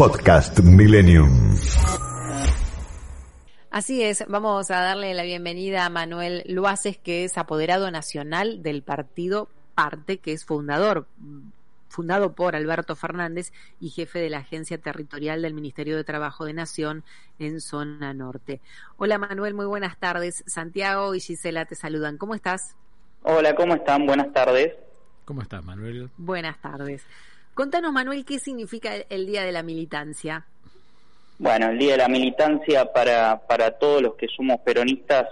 Podcast Millennium. Así es, vamos a darle la bienvenida a Manuel Luaces, que es apoderado nacional del partido Parte, que es fundador, fundado por Alberto Fernández y jefe de la Agencia Territorial del Ministerio de Trabajo de Nación en Zona Norte. Hola Manuel, muy buenas tardes. Santiago y Gisela te saludan. ¿Cómo estás? Hola, ¿cómo están? Buenas tardes. ¿Cómo estás, Manuel? Buenas tardes. Contanos, Manuel, ¿qué significa el Día de la Militancia? Bueno, el Día de la Militancia para, para todos los que somos peronistas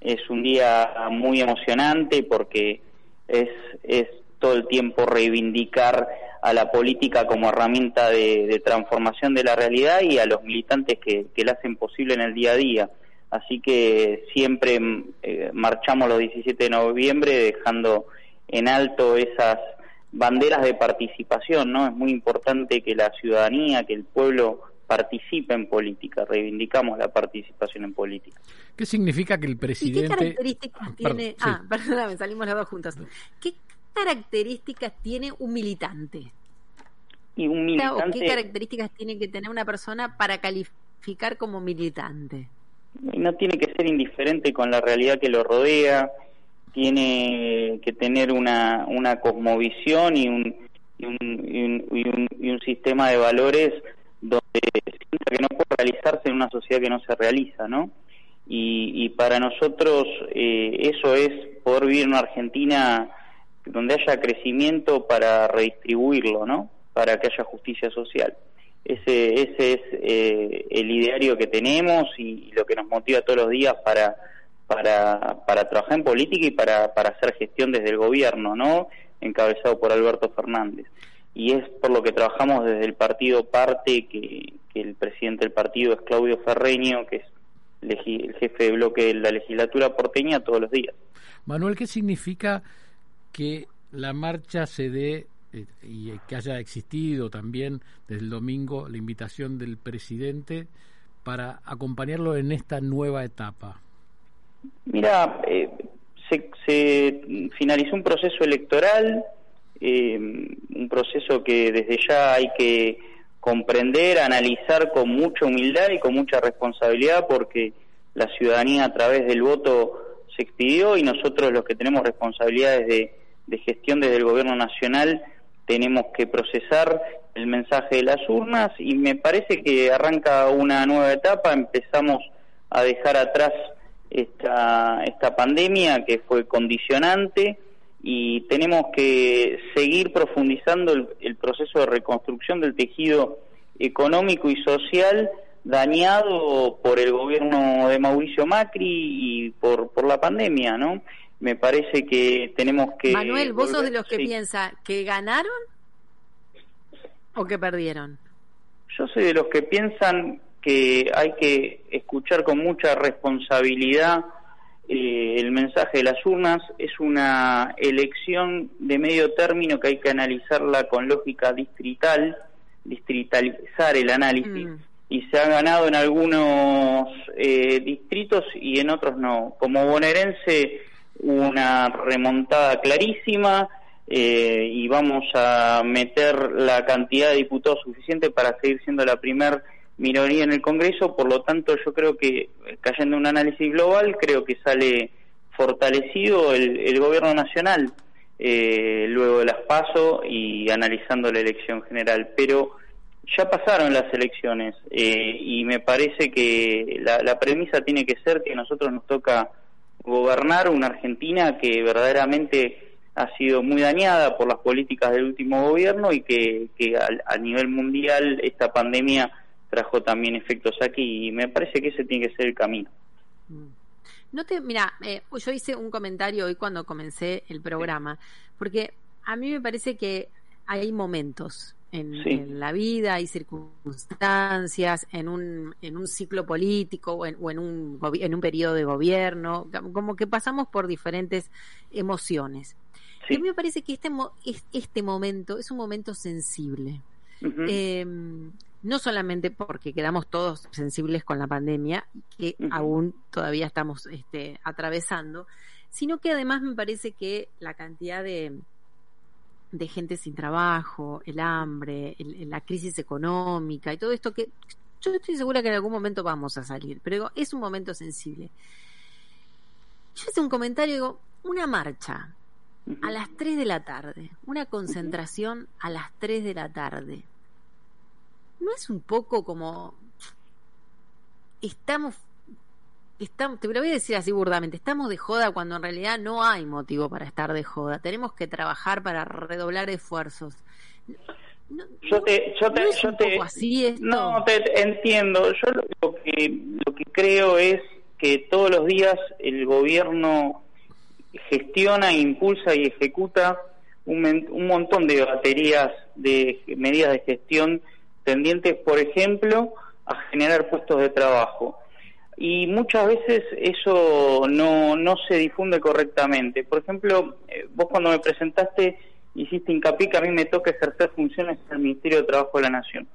es un día muy emocionante porque es, es todo el tiempo reivindicar a la política como herramienta de, transformación de la realidad y a los militantes que, que la hacen posible en el día a día. Así que siempre eh, marchamos los 17 de noviembre dejando en alto esas banderas de participación, ¿no? Es muy importante que la ciudadanía, que el pueblo participe en política, reivindicamos la participación en política. ¿Qué significa que el presidente... qué características tiene... ah, perdóname, salimos las dos juntas. ¿Qué características tiene un militante? Y un militante... ¿O qué características tiene que tener una persona para calificar como militante? No tiene que ser indiferente con la realidad que lo rodea, tiene que tener una, una cosmovisión y un, y un, y un, sistema de valores donde sienta que no puede realizarse en una sociedad que no se realiza, ¿no? Y, para nosotros eh, eso es poder vivir en una Argentina donde haya crecimiento para redistribuirlo, ¿no? Para que haya justicia social. Ese, ese es eh, el ideario que tenemos y lo que nos motiva todos los días para para, para trabajar en política y para, para hacer gestión desde el gobierno, ¿no? Encabezado por Alberto Fernández. Y es por lo que trabajamos desde el partido Parte, que, el presidente del partido es Claudio Ferreño, que es el jefe de bloque de la legislatura porteña todos los días. Manuel, ¿qué significa que la marcha se dé eh, y que haya existido también desde el domingo la invitación del presidente para acompañarlo en esta nueva etapa? Mira, eh, se, finalizó un proceso electoral, eh, un proceso que desde ya hay que comprender, analizar con mucha humildad y con mucha responsabilidad porque la ciudadanía a través del voto se expidió y nosotros los que tenemos responsabilidades de, de gestión desde el gobierno nacional tenemos que procesar el mensaje de las urnas y me parece que arranca una nueva etapa, empezamos a dejar atrás esta, esta pandemia que fue condicionante y tenemos que seguir profundizando el, proceso de reconstrucción del tejido económico y social dañado por el gobierno de Mauricio Macri y por, por la pandemia, ¿no? Me parece que tenemos que... Manuel, ¿vos sos de los que piensa que ganaron o que perdieron? Yo soy de los que piensan que hay que escuchar con mucha responsabilidad eh, el mensaje de las urnas. Es una elección de medio término que hay que analizarla con lógica distrital, distritalizar el análisis. Mm. Y se ha ganado en algunos eh, distritos y en otros no. Como bonaerense, una remontada clarísima. Eh, y vamos a meter la cantidad de diputados suficiente para seguir siendo la primer minoría en el Congreso, por lo tanto yo creo que, cayendo en un análisis global, creo que sale fortalecido el, gobierno nacional eh, luego de las PASO y analizando la elección general. Pero ya pasaron las elecciones eh, y me parece que la, la premisa tiene que ser que a nosotros nos toca gobernar una Argentina que verdaderamente ha sido muy dañada por las políticas del último gobierno y que, que a nivel mundial esta pandemia trajo también efectos aquí y me parece que ese tiene que ser el camino. No te, mira, eh, yo hice un comentario hoy cuando comencé el programa, porque a mí me parece que hay momentos en, la vida, hay circunstancias, en un, en un ciclo político o en, un, en un periodo de gobierno, como que pasamos por diferentes emociones. Y a mí me parece que este, este momento es un momento sensible no solamente porque quedamos todos sensibles con la pandemia, que aún todavía estamos este, atravesando, sino que además me parece que la cantidad de, de gente sin trabajo, el hambre, la crisis económica y todo esto que yo estoy segura que en algún momento vamos a salir, pero es un momento sensible. Yo hice un comentario, digo, una marcha a las 3 de la tarde, una concentración a las 3 de la tarde. ¿No es un poco como estamos estamos, te lo voy a decir así burdamente, estamos de joda cuando en realidad no hay motivo para estar de joda. Tenemos que trabajar para redoblar esfuerzos. yo te, yo te, yo te, así no te entiendo. Yo lo que, lo que creo es que todos los días el gobierno gestiona, impulsa y ejecuta un, un montón de baterías de medidas de gestión tendientes, por ejemplo, a generar puestos de trabajo y muchas veces eso no, no se difunde correctamente. Por ejemplo, eh, vos cuando me presentaste hiciste hincapié que a mí me toca ejercer funciones en el Ministerio de Trabajo de la Nación.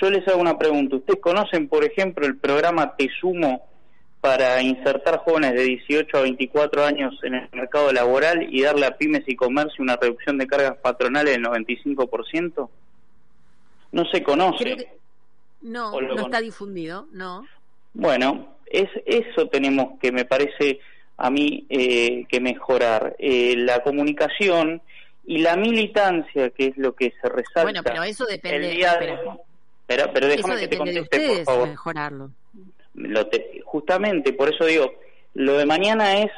Yo les hago una pregunta. ¿Ustedes conocen, por ejemplo, el programa Te Sumo para insertar jóvenes de 18 a 24 años en el mercado laboral y darle a pymes y comercio una reducción de cargas patronales del 95%? No se conoce. no, no está difundido, no. Bueno, es eso tenemos que me parece a mí eh, que mejorar. Eh, la comunicación y la militancia que es lo que se resalta bueno pero eso depende el pero, pero déjame que te conteste por favor. mejorarlo. Justamente por eso digo lo de mañana es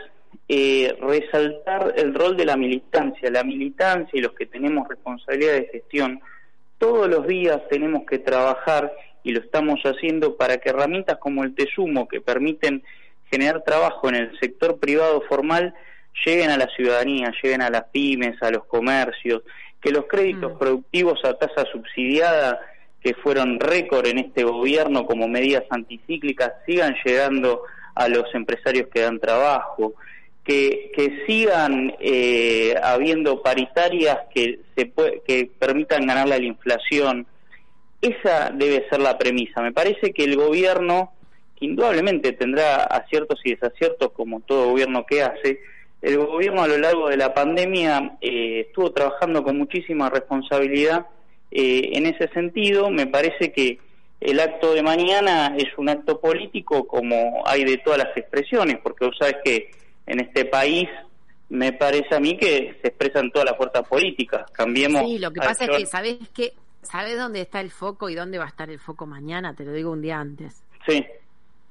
eh, resaltar el rol de la militancia. La militancia y los que tenemos responsabilidad de gestión todos los días tenemos que trabajar y lo estamos haciendo para que herramientas como el Tesumo, que permiten generar trabajo en el sector privado formal, lleguen a la ciudadanía, lleguen a las pymes, a los comercios, que los créditos mm. productivos a tasa subsidiada, que fueron récord en este gobierno como medidas anticíclicas, sigan llegando a los empresarios que dan trabajo, que, que sigan eh, habiendo paritarias que, se que permitan ganarle a la inflación, esa debe ser la premisa. Me parece que el gobierno, indudablemente tendrá aciertos y desaciertos como todo gobierno que hace, el gobierno a lo largo de la pandemia eh, estuvo trabajando con muchísima responsabilidad eh, en ese sentido. Me parece que el acto de mañana es un acto político como hay de todas las expresiones, porque vos sabes que en este país me parece a mí que se expresan todas las fuerzas políticas. Cambiemos. Sí, lo que pasa es que, ¿sabés que ¿Sabes dónde está el foco y dónde va a estar el foco mañana? Te lo digo un día antes. Sí.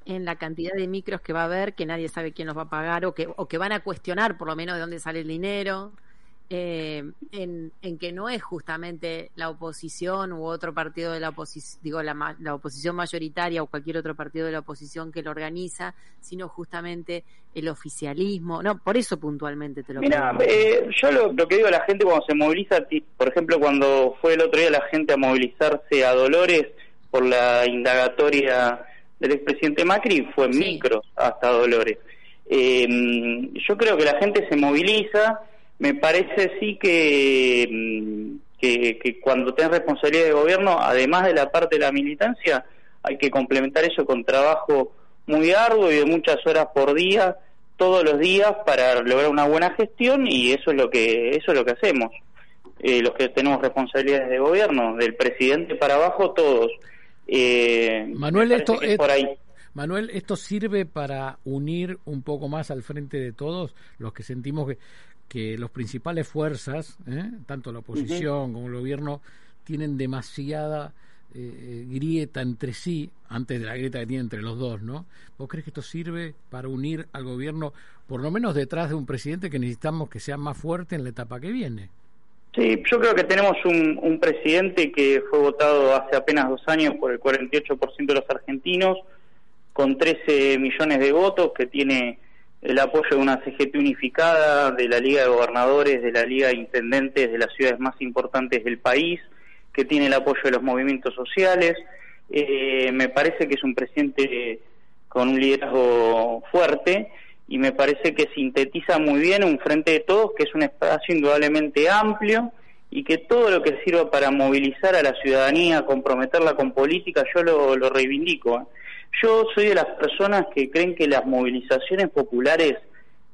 En la cantidad de micros que va a haber, que nadie sabe quién los va a pagar o que, o que van a cuestionar por lo menos de dónde sale el dinero. Eh, en, que no es justamente la oposición u otro partido de la oposición, digo, la, la, oposición mayoritaria o cualquier otro partido de la oposición que lo organiza, sino justamente el oficialismo. No, por eso puntualmente te lo Mira, eh, yo lo, que digo a la gente cuando se moviliza, por ejemplo, cuando fue el otro día la gente a movilizarse a Dolores por la indagatoria del expresidente Macri, fue en micros hasta Dolores. Eh, yo creo que la gente se moviliza me parece sí mm, que, que, cuando tenés responsabilidad de gobierno, además de la parte de la militancia, hay que complementar eso con trabajo muy arduo y de muchas horas por día, todos los días, para lograr una buena gestión y eso es lo que, eso es lo que hacemos. Eh, los que tenemos responsabilidades de gobierno, del presidente para abajo, todos. Eh, Manuel, esto es por ahí. Manuel, ¿esto sirve para unir un poco más al frente de todos los que sentimos que, que los principales fuerzas, ¿eh? tanto la oposición como el gobierno, tienen demasiada eh, eh, grieta entre sí, antes de la grieta que tiene entre los dos, ¿no? ¿Vos crees que esto sirve para unir al gobierno, por lo menos detrás de un presidente que necesitamos que sea más fuerte en la etapa que viene? Sí, yo creo que tenemos un, un presidente que fue votado hace apenas dos años por el 48% de los argentinos, con 13 millones de votos, que tiene el apoyo de una CGT unificada, de la Liga de Gobernadores, de la Liga de Intendentes de las ciudades más importantes del país, que tiene el apoyo de los movimientos sociales. Eh, me parece que es un presidente con un liderazgo fuerte y me parece que sintetiza muy bien un frente de todos, que es un espacio indudablemente amplio y que todo lo que sirva para movilizar a la ciudadanía, comprometerla con política, yo lo, lo reivindico. ¿eh? Yo soy de las personas que creen que las movilizaciones populares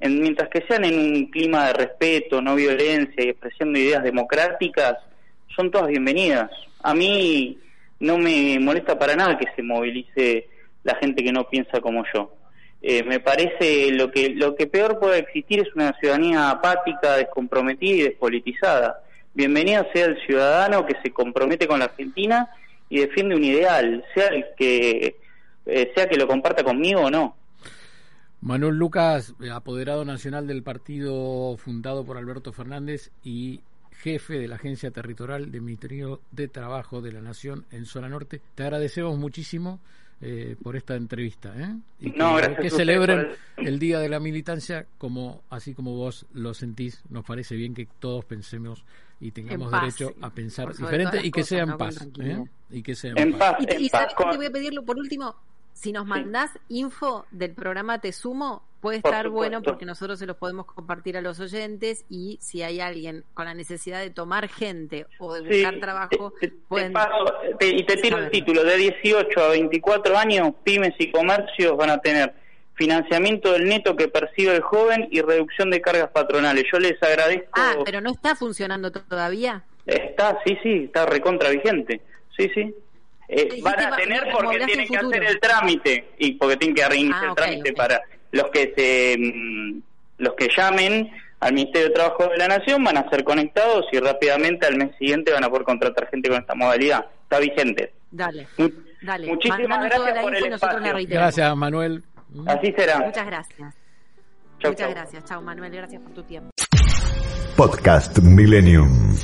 mientras que sean en un clima de respeto, no violencia y expresión de ideas democráticas, son todas bienvenidas. A mí no me molesta para nada que se movilice la gente que no piensa como yo. Eh, me parece lo que lo que peor puede existir es una ciudadanía apática, descomprometida y despolitizada. Bienvenida sea el ciudadano que se compromete con la Argentina y defiende un ideal, sea el que eh, sea que lo comparta conmigo o no. Manuel Lucas, apoderado nacional del partido fundado por Alberto Fernández y jefe de la Agencia Territorial de Ministerio de Trabajo de la Nación en Zona Norte. Te agradecemos muchísimo eh, por esta entrevista. ¿eh? Y que, celebren el Día de la Militancia como así como vos lo sentís. Nos parece bien que todos pensemos y tengamos derecho a pensar diferente y que sea en paz. ¿eh? Y que sea en, paz. Y, sabes que te voy a pedirlo por último, si nos mandás info del programa Te Sumo, puede estar bueno porque nosotros se los podemos compartir a los oyentes y si hay alguien con la necesidad de tomar gente o de buscar trabajo, pueden... y te tiro el título, de 18 a 24 años, pymes y comercios van a tener financiamiento del neto que percibe el joven y reducción de cargas patronales. Yo les agradezco... Ah, pero no está funcionando todavía. Está, sí, sí, está recontra vigente. Sí, sí. Eh, van a tener porque tienen que hacer el trámite y porque tienen que reiniciar ah, el trámite para los que se mm, los que llamen al Ministerio de Trabajo de la Nación van a ser conectados y rápidamente al mes siguiente van a poder contratar gente con esta modalidad. Está vigente. Dale. dale. Muchísimas gracias por el espacio. Gracias, Manuel. Así será. Muchas gracias. Muchas gracias. Chao, Manuel. Gracias por tu tiempo. Podcast Millennium.